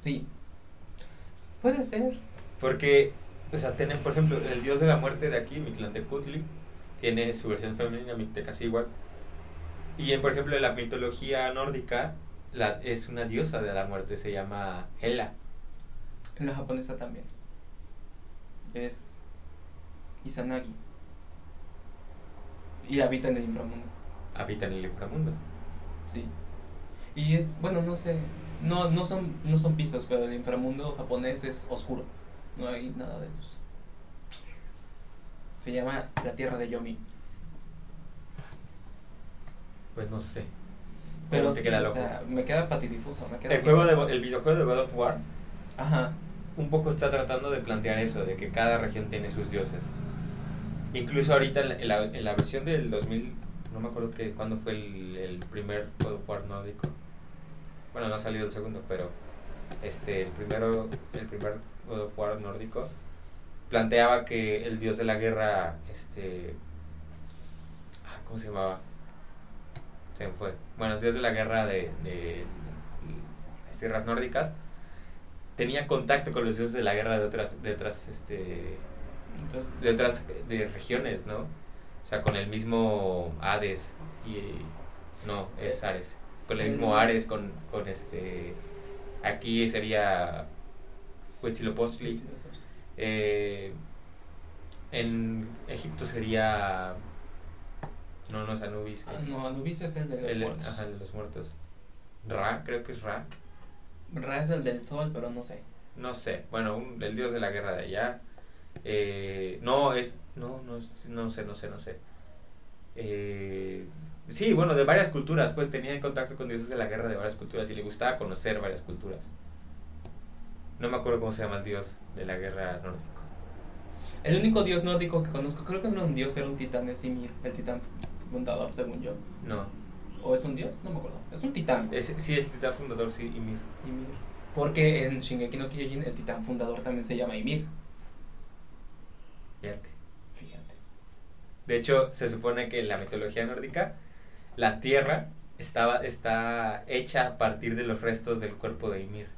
Sí. Puede ser. Porque, o sea, tienen, por ejemplo, el dios de la muerte de aquí, Mictlantecutli, tiene su versión femenina, Mictecacihuatl. Y, en, por ejemplo, en la mitología nórdica, la, es una diosa de la muerte, se llama Hela. En la japonesa también. Es Izanagi. Y habita en el inframundo. Habita en el inframundo. Sí. Y es, bueno, no sé, no, no, son, no son pisos, pero el inframundo japonés es oscuro. No hay nada de luz. Se llama la tierra de Yomi. Pues no sé. Pero sí, queda o sea, me queda patidifuso. Me queda El, juego de, el videojuego de God of War Ajá. un poco está tratando de plantear eso, de que cada región tiene sus dioses. Incluso ahorita en la, en la, en la versión del 2000, no me acuerdo que cuándo fue el, el primer God of War nórdico. Bueno, no ha salido el segundo, pero este el primero, el primer God of War nórdico planteaba que el dios de la guerra, este, ah, ¿cómo se llamaba? Se me fue. Bueno, el dios de la guerra de, de las tierras nórdicas tenía contacto con los dioses de la guerra de otras, de otras, este, Entonces, de otras de regiones, ¿no? O sea, con el mismo Hades y no, es Ares. Con el mismo Mm. Ares, con, con este aquí sería Huitzilopochtli. Eh, en Egipto sería no, no es Anubis, Ah, es no, Anubis es el de los el, muertos. ajá, el de los muertos. Ra, creo que es Ra. Ra es el del sol, pero no sé. No sé, bueno, un- el dios de la guerra de allá. Eh, no, es. No, no, no sé, no sé, no sé. Eh, sí, bueno, de varias culturas, pues tenía en contacto con dioses de la guerra de varias culturas y le gustaba conocer varias culturas. No me acuerdo cómo se llama el dios de la guerra nórdico. El único dios nórdico que conozco, creo que no era un dios, era un titán, es Ymir, el titán fundador, según yo. No, ¿O es un dios? No me acuerdo. Es un titán. es, sí, es el titán fundador, sí, Ymir. Ymir. Porque en Shingeki no Kyojin el titán fundador también se llama Ymir. Fíjate. Fíjate. De hecho, se supone que en la mitología nórdica, la tierra estaba, está hecha a partir de los restos del cuerpo de Ymir.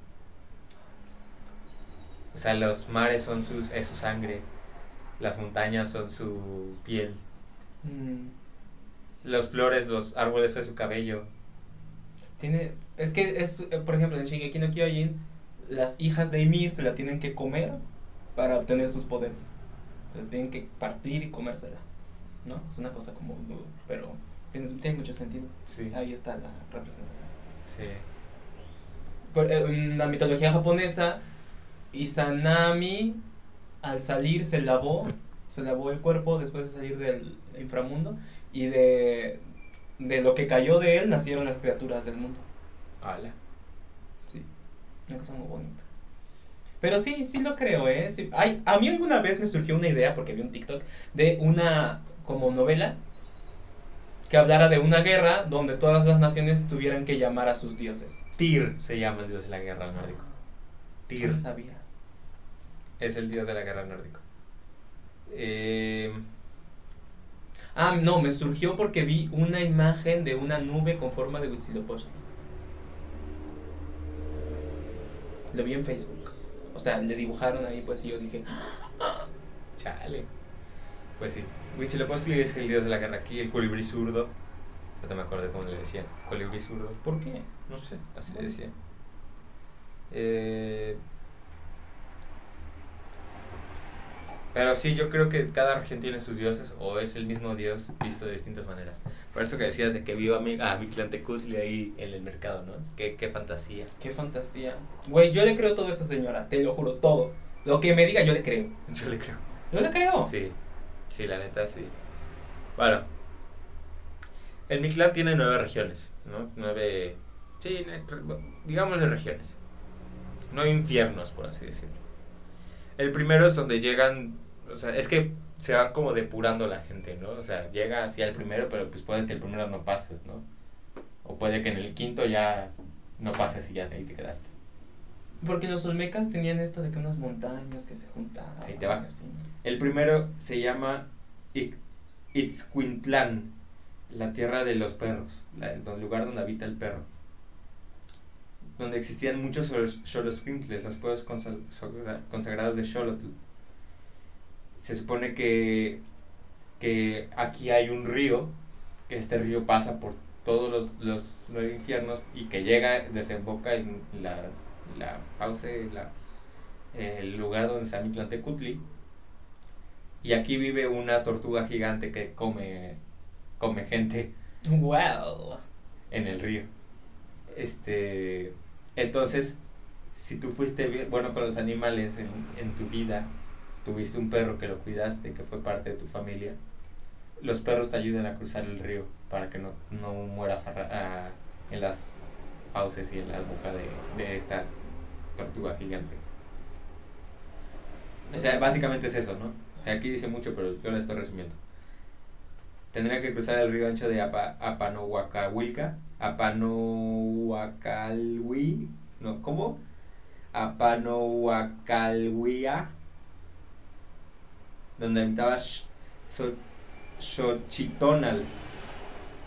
O sea, los mares son sus, es su sangre, las montañas son su piel, Mm, los flores, los árboles es su cabello. tiene, es que es, eh, por ejemplo, en Shingeki no Kyojin, las hijas de Ymir se la tienen que comer para obtener sus poderes. Se tienen que partir y comérsela. ¿No? Es una cosa como, pero tiene, tiene mucho sentido. Sí. Ahí está la representación. Sí. Eh, en la mitología japonesa, Izanami al salir se lavó, se lavó el cuerpo después de salir del inframundo y de, de lo que cayó de él nacieron las criaturas del mundo. Ala. Sí, una cosa muy bonita. Pero sí, sí lo creo, ¿eh? Sí, a mí alguna vez me surgió una idea, porque vi un TikTok, de una como novela que hablara de una guerra donde todas las naciones tuvieran que llamar a sus dioses. Tyr se llama el dios de la guerra nórdico. No Tyr lo sabía. es el dios de la guerra nórdico. Eh, Ah, no, me surgió porque vi una imagen de una nube con forma de Huitzilopochtli. Lo vi en Facebook. O sea, le dibujaron ahí, pues, y yo dije, "Ah". Chale. Pues sí. Huitzilopochtli es el dios de la guerra aquí, el colibrí zurdo. No te me acuerdo cómo le decían. Colibrí zurdo. ¿por qué? No sé, así le decían. Eh, pero sí, yo creo que cada región tiene sus dioses o es el mismo dios visto de distintas maneras. Por eso que decías de que vio a mi, a Mictlantecutli ahí en el mercado, ¿no? Qué, qué fantasía. Qué fantasía. Güey, yo le creo todo a esa señora, te lo juro, todo. Lo que me diga, yo le creo. Yo le creo. Yo le creo. Sí, sí, la neta sí. Bueno, el Mictlán tiene nueve regiones, ¿no? Nueve, sí, digámosle regiones. Nueve infiernos, por así decirlo. El primero es donde llegan, o sea, es que se van como depurando la gente, ¿no? O sea, llega así al primero, pero pues puede que el primero no pases, ¿no? O puede que en el quinto ya no pases y ya ahí te quedaste. Porque los olmecas tenían esto de que unas montañas que se juntaban. Ahí te va. así. El primero se llama Itzcuintlán, la tierra de los perros, la- el lugar donde habita el perro. Donde existían muchos Xolos- Xoloscuintles, los pueblos consagrados de Xolotl. Se supone que, que aquí hay un río, que este río pasa por todos los, los nueve infiernos y que llega, desemboca en la, la fauce, la, el lugar donde está Mictlantecutli. Y aquí vive una tortuga gigante que come come gente Well. en el río. Este, entonces, si tú fuiste bueno con los animales en, en tu vida, tuviste un perro que lo cuidaste, que fue parte de tu familia, los perros te ayudan a cruzar el río para que no, no mueras a en las fauces y en la boca de, de estas tortuga gigante. O sea, básicamente es eso, ¿no? Aquí dice mucho, pero yo lo estoy resumiendo. Tendría que cruzar el río ancho de Apa, Apanohuacahuilca, Apanohuacalhui, no, ¿cómo? Apanohuacalhuia, donde habitaba Xochitonal,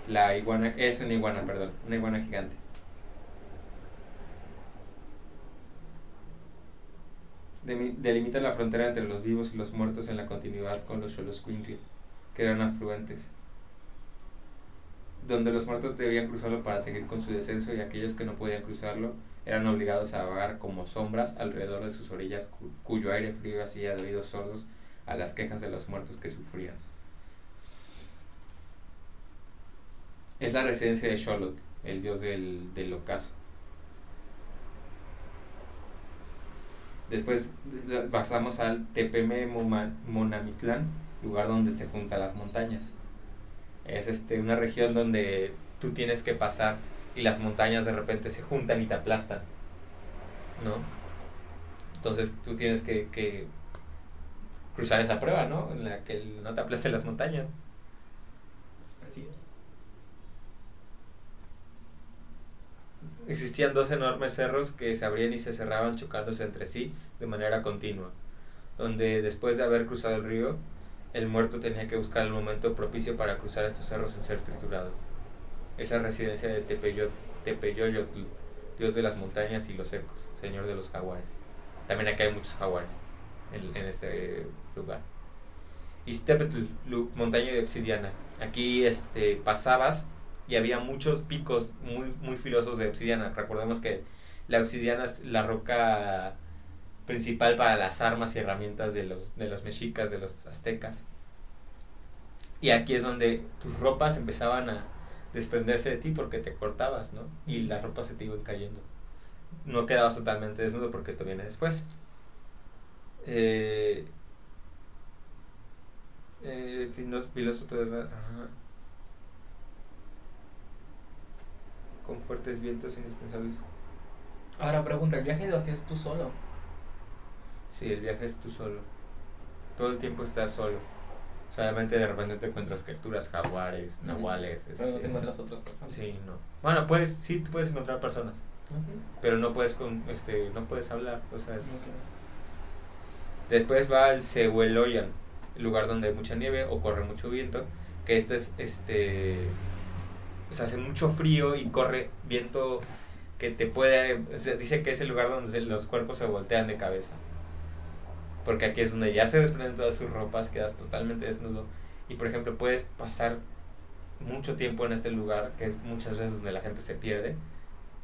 la iguana, es una iguana, perdón, una iguana gigante. Delimita la frontera entre los vivos y los muertos en la continuidad con los Xoloscuincle, que eran afluentes, donde los muertos debían cruzarlo para seguir con su descenso y aquellos que no podían cruzarlo eran obligados a vagar como sombras alrededor de sus orillas cu- cuyo aire frío hacía de oídos sordos a las quejas de los muertos que sufrían. Es la residencia de Xolotl, el dios del, del ocaso. Después pasamos al Tepeme Monamitlán, lugar donde se juntan las montañas. Es este, una región donde tú tienes que pasar y las montañas de repente se juntan y te aplastan. ¿No? Entonces tú tienes que, que cruzar esa prueba, ¿no? En la que no te aplasten las montañas. Así es. Existían dos enormes cerros que se abrían y se cerraban chocándose entre sí de manera continua, donde después de haber cruzado el río, el muerto tenía que buscar el momento propicio para cruzar estos cerros sin ser triturado. Es la residencia de Tepeyot, Tepeyoyotl, dios de las montañas y los ecos, señor de los jaguares. También acá hay muchos jaguares en, en este lugar. Iztepetl, montaña de obsidiana. Aquí este, pasabas y había muchos picos muy, muy filosos de obsidiana. Recordemos que la obsidiana es la roca principal para las armas y herramientas de los, de los mexicas, de los aztecas. Y aquí es donde tus ropas empezaban a desprenderse de ti porque te cortabas, ¿no? Y las ropas se te iban cayendo. No quedabas totalmente desnudo porque esto viene después. Eh, eh, filósofo de la-. Con fuertes vientos indispensables. Ahora pregunta, ¿el viaje lo hacías tú solo? Sí, el viaje es tú solo. Todo el tiempo estás solo. Solamente de repente te encuentras criaturas, jaguares, nahuales. Pero no este, te encuentras otras personas. Sí, no. Bueno, puedes, sí, puedes encontrar personas, ¿Ah, sí? pero no puedes, con, este, no puedes hablar. O sea, es-. Después va al Cehueloyan, el lugar donde hay mucha nieve o corre mucho viento, que este es, este, o sea, hace mucho frío y corre viento que te puede, o sea, dice que es el lugar donde los cuerpos se voltean de cabeza. Porque aquí es donde ya se desprenden todas sus ropas, quedas totalmente desnudo. Y por ejemplo, puedes pasar mucho tiempo en este lugar, que es muchas veces donde la gente se pierde,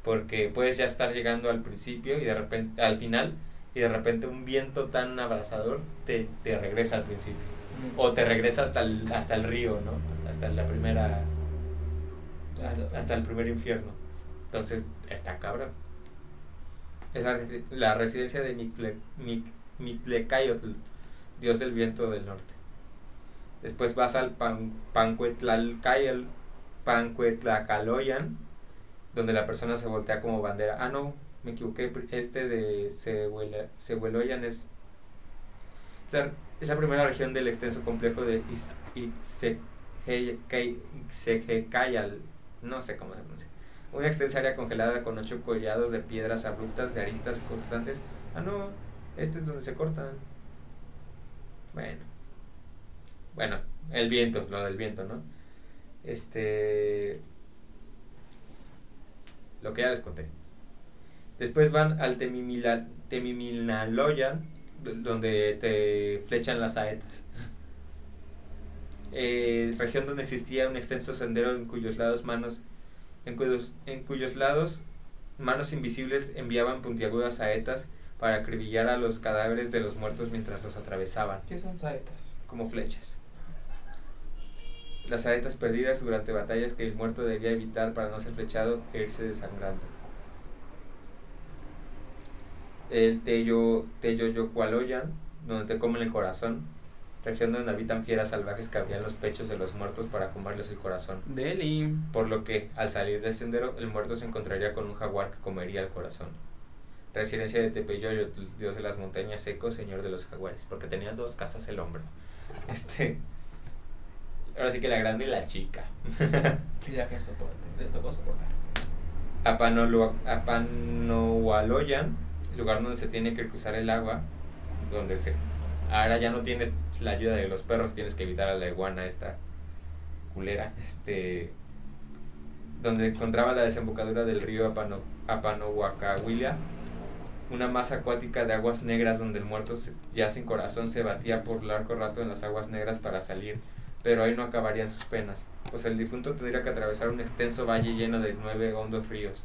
porque puedes ya estar llegando al principio y de repente, al final, y de repente un viento tan abrasador te, te regresa al principio. O te regresa hasta el, hasta el río, ¿no? Hasta la primera. Hasta- el primer infierno. Entonces, está cabrón. Es la, la residencia de Mitle, Mic- Mitlecayotl, dios del viento del norte. Después vas al Pan, Pancuetlalcayal, Pancuetlacaloyan, donde la persona se voltea como bandera. Ah, no, me equivoqué. Este de Cehueloyan es la, es la primera región del extenso complejo de Ixecayal. No sé cómo se pronuncia. Una extensa área congelada con ocho collados de piedras abruptas, de aristas cortantes. Ah, no, este es donde se cortan. Bueno. Bueno, el viento, lo del viento, ¿no? Este. Lo que ya les conté. Después van al Temimila- Temimilnaloyan, do- donde te flechan las saetas. Eh, región donde existía un extenso sendero en cuyos lados manos, en cuyos, en cuyos lados manos invisibles enviaban puntiagudas saetas para acribillar a los cadáveres de los muertos mientras los atravesaban, ¿Qué son saetas? como flechas. las aletas perdidas durante batallas que el muerto debía evitar para no ser flechado e irse desangrando. El Teyo, Teyoyocualoyan, donde te comen el corazón, región donde habitan fieras salvajes que abrían los pechos de los muertos para comerles el corazón. Delhi. Por lo que, al salir del sendero, el muerto se encontraría con un jaguar que comería el corazón. Residencia de Tepeyoyo, dios de las montañas secos, señor de los jaguares, porque tenía dos casas el hombre. Este. Ahora sí que la grande y la chica. Y ya que soporte, les tocó soportar. Apanohualoyan, lugar donde se tiene que cruzar el agua, donde se... Ahora ya no tienes la ayuda de los perros, tienes que evitar a la iguana esta culera, este... Donde encontraba la desembocadura del río Apano, Apanohuacahuila, una masa acuática de aguas negras donde el muerto se- ya sin corazón se batía por largo rato en las aguas negras para salir, pero ahí no acabarían sus penas, pues el difunto tendría que atravesar un extenso valle lleno de nueve hondos ríos,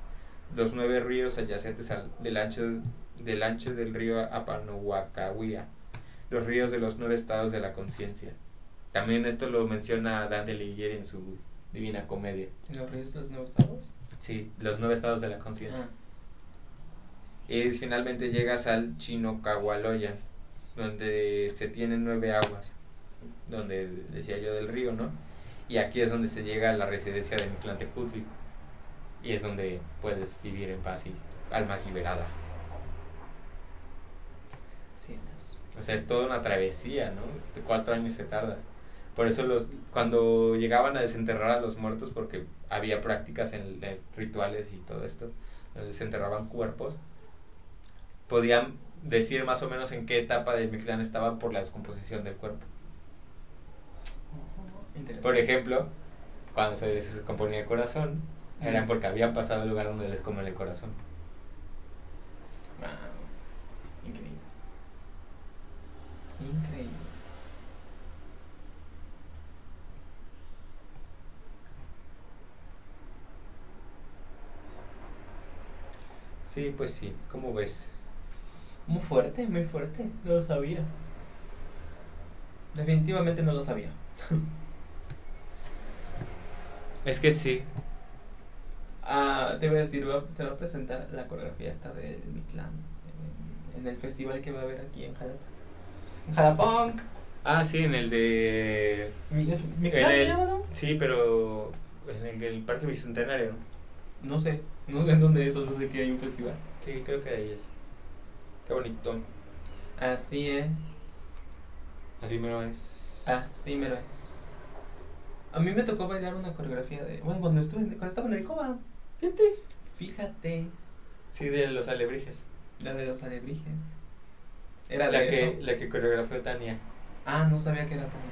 los nueve ríos adyacentes al, del, ancho, del ancho del río Apanohuacahuia, los ríos de los nueve estados de la conciencia. También esto lo menciona Dante Alighieri en su Divina Comedia. ¿Los reyes de los nuevos estados? Sí, los nueve estados de la conciencia. Ah. Y finalmente llegas al Chinocahualoyan, donde se tienen nueve aguas, donde decía yo del río, ¿no? Y aquí es donde se llega a la residencia de Mictlantecutli. Y es donde puedes vivir en paz y almas liberada. O sea, es toda una travesía, ¿no? De cuatro años se tardas. Por eso los cuando llegaban a desenterrar a los muertos, porque había prácticas en, en rituales y todo esto, donde desenterraban cuerpos, podían decir más o menos en qué etapa del Mictlán estaban por la descomposición del cuerpo. Por ejemplo, cuando se descomponía el corazón, eran porque habían pasado el lugar donde les comen el corazón. Wow. Increíble. Increíble. Sí, pues sí, ¿cómo ves? Muy fuerte, muy fuerte. No lo sabía. Definitivamente no lo sabía. Es que sí, Ah, te voy a decir, va- se va a presentar la coreografía esta del Mictlán en, en el festival que va a haber aquí en Jalapa. En Jalapunk. Ah, sí, en el de... Mi- ¿Mictlán se llama, no? Sí, pero en el, el Parque Bicentenario. No sé, no sé en dónde es, solo sé que hay un festival. Sí, creo que ahí es. Qué bonito. Así es, Así me lo es. así me lo es. A mí me tocó bailar una coreografía de. Bueno, cuando estuve en- cuando estaba en el COBA. Fíjate. Fíjate, Sí, de los alebrijes. la de los alebrijes. Era La de que, eso. la que coreografió Tania. Ah, no sabía que era Tania.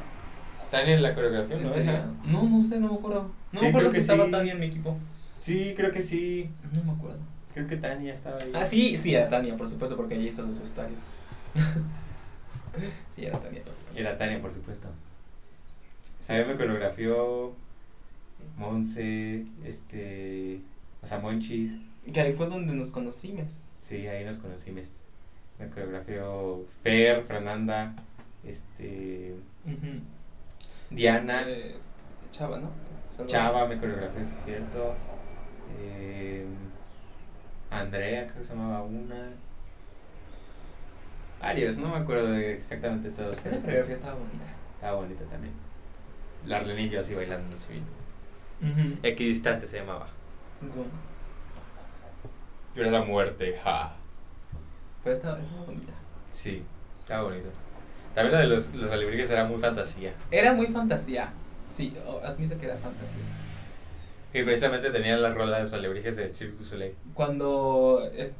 Tania la coreografía, ¿En ¿no? Esa. No, no sé, no me acuerdo. No Sí, me acuerdo si que estaba sí. Tania en mi equipo. Sí, creo que sí. No me acuerdo. Creo que Tania estaba ahí. Ah, sí, sí, era Tania, por supuesto, porque allí están los vestuarios. sí, era Tania, por supuesto. Era Tania, por supuesto. A mí me coreografió Monse, este... O sea, Monchis. Que ahí fue donde nos conocimos. Sí, ahí nos conocimos. Me coreografió Fer, Fernanda, este... Diana. Este, Chava, ¿no? Chava me coreografió, sí es cierto. Eh, Andrea, creo que se llamaba una. Varios, no me acuerdo de exactamente todos. Esa coreografía estaba bonita. Estaba bonita también. La Arlene y yo así bailando así bien. Ujú. Equidistante se llamaba. Gu- Yo era la muerte, ja. Pero estaba, estaba bonita. Sí, estaba bonito. También la de los, los alebrijes era muy fantasía. Era muy fantasía. Sí, admito que era fantasía. Y precisamente tenía la rola de alebrijes de Cirque du Soleil. Cuando es,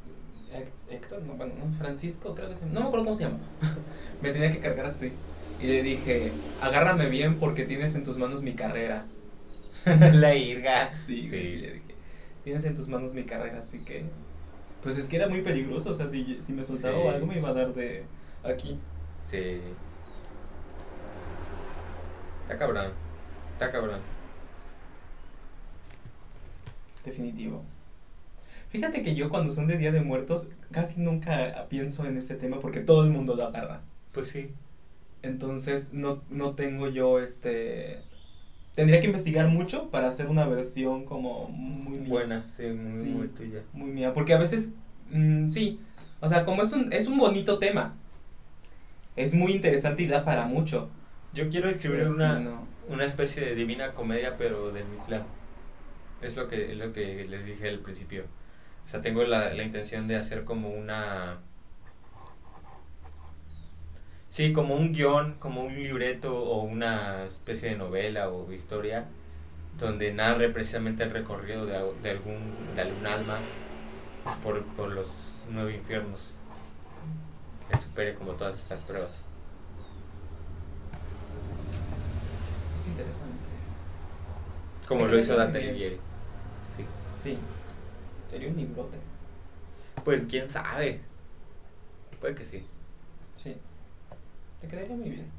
Héctor, no, bueno, no, Francisco, creo que se no me acuerdo cómo se llama. me tenía que cargar así. Y le dije, agárrame bien porque tienes en tus manos mi carrera. la irga. Sí, Sí. sí, le dije, tienes en tus manos mi carrera, así que... Pues es que era muy peligroso, o sea, si, si me soltaba Sí. algo me iba a dar de aquí. Sí. Está cabrón. Está cabrón. Definitivo. Fíjate que yo cuando son de Día de Muertos casi nunca pienso en ese tema porque todo el mundo lo agarra. Pues sí. Entonces no, no tengo yo este tendría que investigar mucho para hacer una versión como muy mía. Buena, sí, muy, Sí. muy tuya. Muy mía, porque a veces, mm, sí, o sea, como es un, es un bonito tema, es muy interesante y da para mucho. Yo quiero escribir pero sí, una, no. una especie de divina comedia, pero del Mictlán. Es lo que, es lo que les dije al principio. O sea, tengo la, la intención de hacer como una... Sí, como un guion, como un libreto o una especie de novela o historia donde narre precisamente el recorrido de, de algún, de algún alma por, por los nueve infiernos que supere como todas estas pruebas. Es interesante. Como lo hizo Dante. Alighieri. Sí. Sí, sería un librote. Pues quién sabe. Puede que sí. Sí, te quedaría muy bien.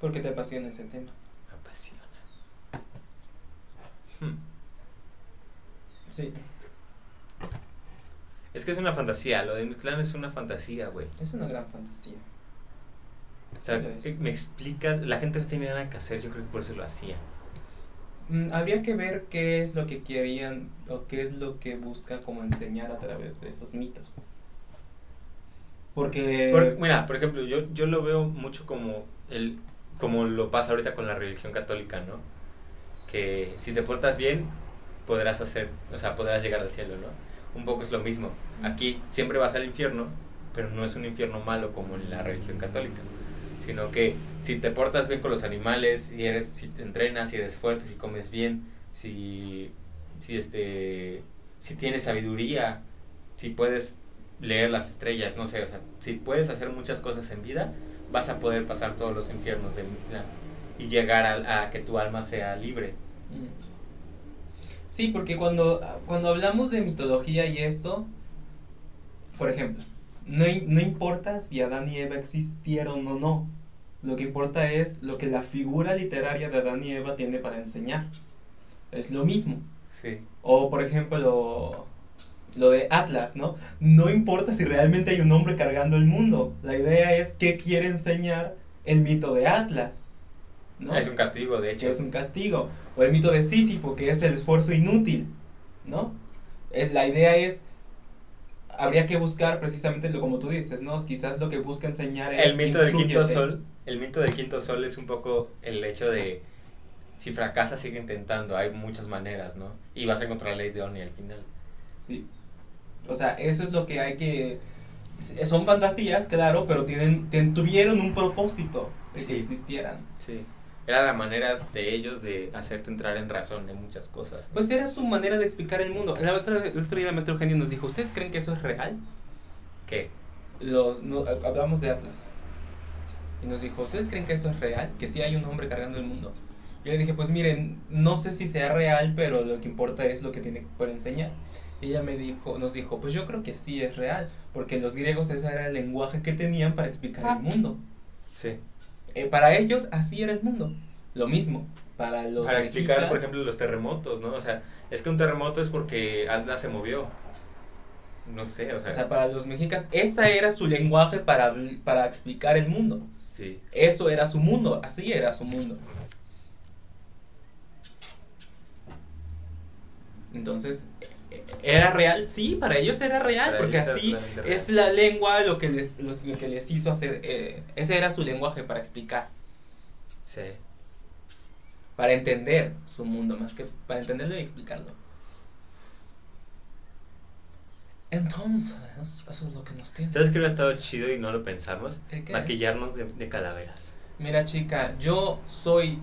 Porque te apasiona ese tema. Me apasiona. Hmm. Sí, Es que es una fantasía. Lo de mi clan es una fantasía, güey. es una gran fantasía. O sea, Sí eh, me explicas. La gente no tenía nada que hacer. Yo creo que por eso lo hacía. Mm, habría que ver qué es lo que querían o qué es lo que busca como enseñar a través de esos mitos. Porque... Por- mira, por ejemplo, yo, yo lo veo mucho como el como lo pasa ahorita con la religión católica, ¿no? Que si te portas bien, podrás hacer, o sea, podrás llegar al cielo, ¿no? Un poco es lo mismo. Aquí siempre vas al infierno, pero no es un infierno malo como en la religión católica, sino que si te portas bien con los animales, si eres si te entrenas, si eres fuerte, si comes bien, si si este si tienes sabiduría, si puedes leer las estrellas, no sé, o sea, si puedes hacer muchas cosas en vida, vas a poder pasar todos los infiernos Mictlán y llegar a, a que tu alma sea libre. Sí, porque cuando, cuando hablamos de mitología y esto, por ejemplo, no, no importa si Adán y Eva existieron o no. Lo que importa es lo que la figura literaria de Adán y Eva tiene para enseñar. Es lo mismo. Sí. O por ejemplo lo, lo de Atlas, ¿no? No importa si realmente hay un hombre cargando el mundo. La idea es qué quiere enseñar el mito de Atlas. ¿no? Es un castigo, de hecho. es un castigo. O el mito de Sísifo, que es el esfuerzo inútil, ¿no? Es, la idea es, habría que buscar precisamente lo como tú dices, ¿no? Quizás lo que busca enseñar es... El mito del quinto sol, el mito del quinto sol es un poco el hecho de si fracasas sigue intentando, hay muchas maneras, ¿no? Y vas a encontrar la ley de Oni al final. Sí. O sea, eso es lo que hay que... Son fantasías, claro, pero tienen, tuvieron un propósito de que existieran. Sí. Era la manera de ellos de hacerte entrar en razón en muchas cosas. ¿no? Pues era su manera de explicar el mundo. La otra, el otro día el maestro Eugenio nos dijo, ¿ustedes creen que eso es real? ¿Qué? los, no, hablamos de Atlas. Y nos dijo, ¿ustedes creen que eso es real? Que sí hay un hombre cargando el mundo. Yo le dije, pues miren, no sé si sea real, pero lo que importa es lo que tiene por enseñar. Y ella me dijo, nos dijo, pues yo creo que sí es real, porque los griegos ese era el lenguaje que tenían para explicar el mundo. Sí. Eh, para ellos así era el mundo. Lo mismo, para los Para explicar, por ejemplo, los terremotos, ¿no? O sea, es que un terremoto es porque Atlas se movió. No sé, o sea, o sea, para los mexicas, esa era su lenguaje para, para explicar el mundo. sí. Eso era su mundo, así era su mundo. Entonces, ¿e- ¿era real? Sí, para ellos era real, Para porque así es la lengua lo que les, los- lo que les hizo hacer. eh, ese era su lenguaje para explicar, Sí. para entender su mundo, más que para entenderlo y explicarlo. Entonces, eso es lo que nos tiene. ¿Sabes qué hubiera estado chido y no lo pensamos? Maquillarnos de, de calaveras. Mira, chica, yo soy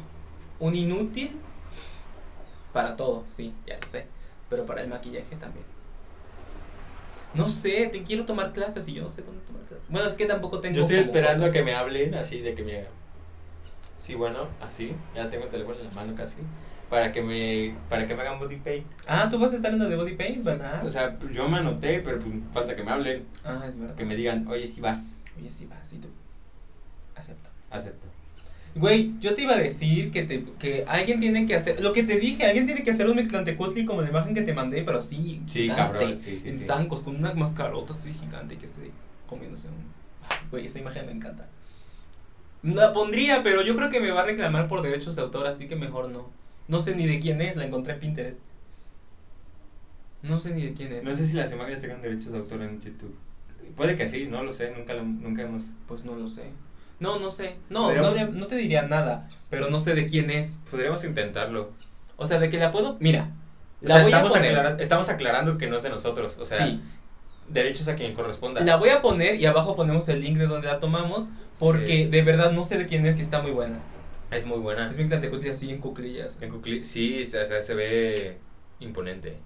un inútil para todo, sí, ya lo sé. Pero para el maquillaje también. No sé, te quiero tomar clases y yo no sé dónde tomar clases. Bueno, es que tampoco tengo. Yo estoy esperando a que me hablen así de que me Sí, bueno, así. Ya tengo el teléfono en la mano casi. Para que me, para que me hagan body paint. Ah, tú vas a estar en la de body paint, ¿verdad? O sea, yo me anoté, pero pues falta que me hablen. ah, es verdad. Que me digan, oye, si vas. Oye, sí, vas, y tú. Acepto. Acepto. Güey, yo te iba a decir que, te, que alguien tiene que hacer. Lo que te dije, alguien tiene que hacer un Mictlantecutli como la imagen que te mandé, pero así. Sí, gigante, cabrón, sí, sí, En sí. zancos, con una mascarota así gigante que esté comiéndose un. Güey, esa imagen me encanta. La pondría, pero yo creo que me va a reclamar por derechos de autor, así que mejor no. No sé ni de quién es, la encontré en Pinterest. No sé ni de quién es. No sé si las imágenes tengan derechos de autor en YouTube. Puede que sí, no lo sé, nunca, lo- nunca hemos... Pues no lo sé. No, no sé. No, no, le- no te diría nada, pero no sé de quién es. Podríamos intentarlo. O sea, de que la puedo. Mira, O la sea, voy a estamos, poner. aclara- estamos aclarando que no es de nosotros, o sea, sí, derechos a quien corresponda. la voy a poner y abajo ponemos el link de donde la tomamos, porque de verdad no sé de quién es y está muy buena. Es muy buena. Es mi Clantecuhtli así en cuclillas. En Cucli- sí, o sea, se ve imponente.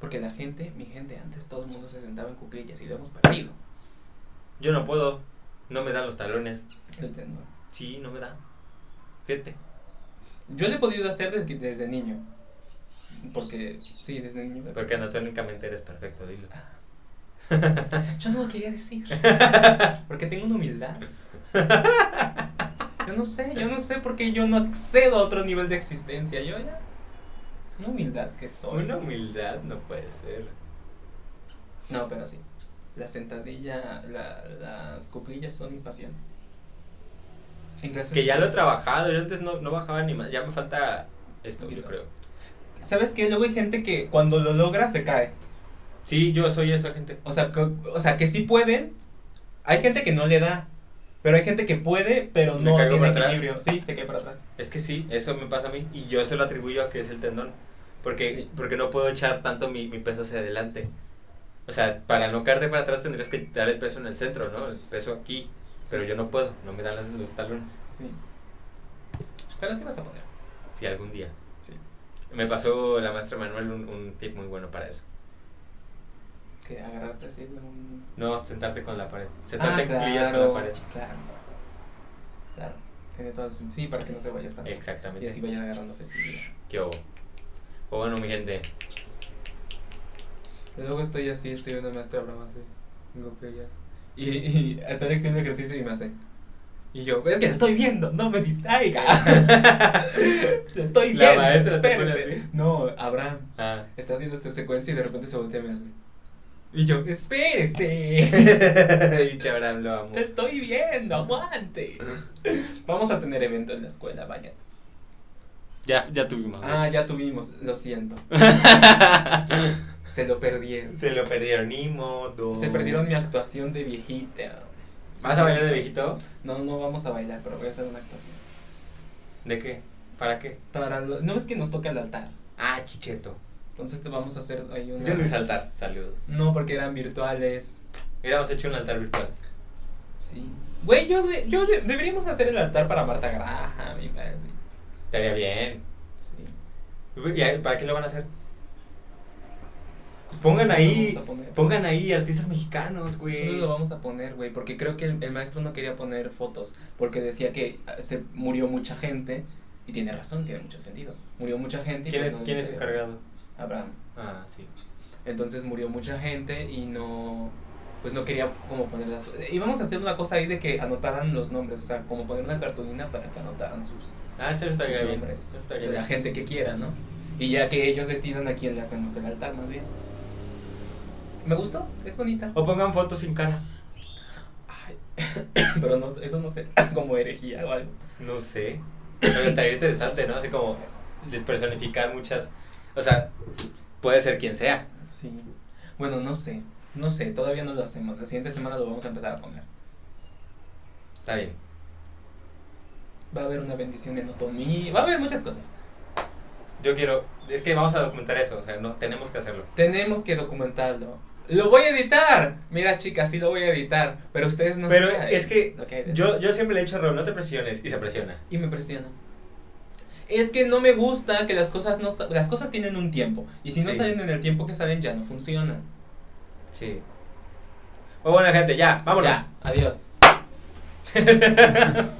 Porque la gente, mi gente, antes todo el mundo se sentaba en cuclillas y lo hemos perdido. Yo no puedo, no me dan los talones. El. Sí, no me dan. Fíjate. Yo lo he podido hacer desde, desde niño. Porque, sí, desde niño. Porque anatómicamente eres perfecto, dilo. Yo no lo quería decir. Porque tengo una humildad. Yo no sé, yo no sé por qué yo no accedo a otro nivel de existencia. Yo ya. Una humildad que soy. Una humildad no puede ser. No, pero sí. La sentadilla, la- las cuclillas son mi pasión. En clases. Que ya lo he trabajado, yo antes no, no bajaba ni más, ya me falta esto, yo creo. ¿Sabes qué? Luego hay gente que cuando lo logra se cae. Sí, yo soy esa gente. O sea, que, o sea, que sí pueden. Hay gente que no le da. Pero hay gente que puede, pero Me no tiene equilibrio. Sí, se cae para atrás. Es que sí, eso me pasa a mí y yo se lo atribuyo a que es el tendón. Porque, Sí. porque no puedo echar tanto mi, mi peso hacia adelante. O sea, para no caerte para atrás tendrías que dar el peso en el centro, ¿no? El peso aquí. Pero yo no puedo, no me dan las- los talones. Sí. Pero sí vas a poner. Sí, algún día. Sí. Me pasó la maestra Manuel un, un tip muy bueno para eso. Que agarrarte así un. No, sentarte con la pared. Sentarte Ah, en cuclillas con la pared. Claro. Claro. Tiene todo el Sí, para que no te vayas para atrás. Y Exactamente. así vayas agarrando flexibilidad. ¿Qué hubo? Pues bueno, mi gente. Luego estoy así, estoy viendo a maestra broma así. Tengo que ellas. Y, y extiende el ejercicio y me hace. Y yo, es que lo estoy viendo, no me distraiga. lo estoy La viendo. maestra te espérese". así. No, Abraham. Ah. Está haciendo su secuencia y de repente se voltea y me hace. Y yo, espérese. y Chabram lo amo. Estoy viendo, aguante. Vamos a tener evento en la escuela, vayan. Ya, ya tuvimos. Ah, ya tuvimos, lo siento. Se lo perdieron. Se lo perdieron, ni modo. Se perdieron mi actuación de viejita. ¿Vas a bailar de viejito? No, no vamos a bailar, pero voy a hacer una actuación. ¿De qué? ¿Para qué? Para lo- ¿No ves que nos toca el altar? Ah, chicheto. Entonces te vamos a hacer ahí una... Yo no hice altar, saludos. No, porque eran virtuales. Hubiéramos hecho un altar virtual. Sí. Güey, yo, de- yo de- deberíamos hacer el altar para Marta Graham y para... Estaría bien. Sí. ¿Y para qué lo van a hacer? Pongan ahí, pongan ahí artistas mexicanos, güey. Solo lo vamos a poner, güey, porque creo que el, el maestro no quería poner fotos, porque decía que ah, se murió mucha gente, y tiene razón, tiene mucho sentido. Murió mucha gente y ¿Quién pues es, no quién es encargado? Abraham. Ah, sí. Entonces murió mucha gente y no, pues no quería como poner las... Íbamos a hacer una cosa ahí de que anotaran los nombres, o sea, como poner una cartulina para que anotaran sus, Ah, eso estaría sus bien. nombres. Eso estaría la bien. gente que quiera, ¿no? Y ya que ellos decidan a quién le hacemos el altar, más bien. Me gustó, es bonita. O pongan fotos sin cara. Ay, pero no, eso no sé, como herejía o algo. No sé. Pero estaría interesante, ¿no? Así como despersonificar muchas. O sea, puede ser quien sea. Sí. Bueno, no sé, no sé, todavía no lo hacemos. La siguiente semana lo vamos a empezar a poner. Está bien. Va a haber una bendición en Otomí, va a haber muchas cosas. Yo quiero. Es que vamos a documentar eso. O sea, no, tenemos que hacerlo. Tenemos que documentarlo. Lo voy a editar. Mira, chicas, sí lo voy a editar. Pero ustedes no Pero saben es que. Yo, yo siempre le he dicho a Rob, no te presiones. Y se presiona. Y me presiona. Es que no me gusta que las cosas no sa- las cosas tienen un tiempo y si no Sí. salen en el tiempo que salen ya no funcionan. Sí. Pues bueno, gente, ya, vámonos. Ya, adiós.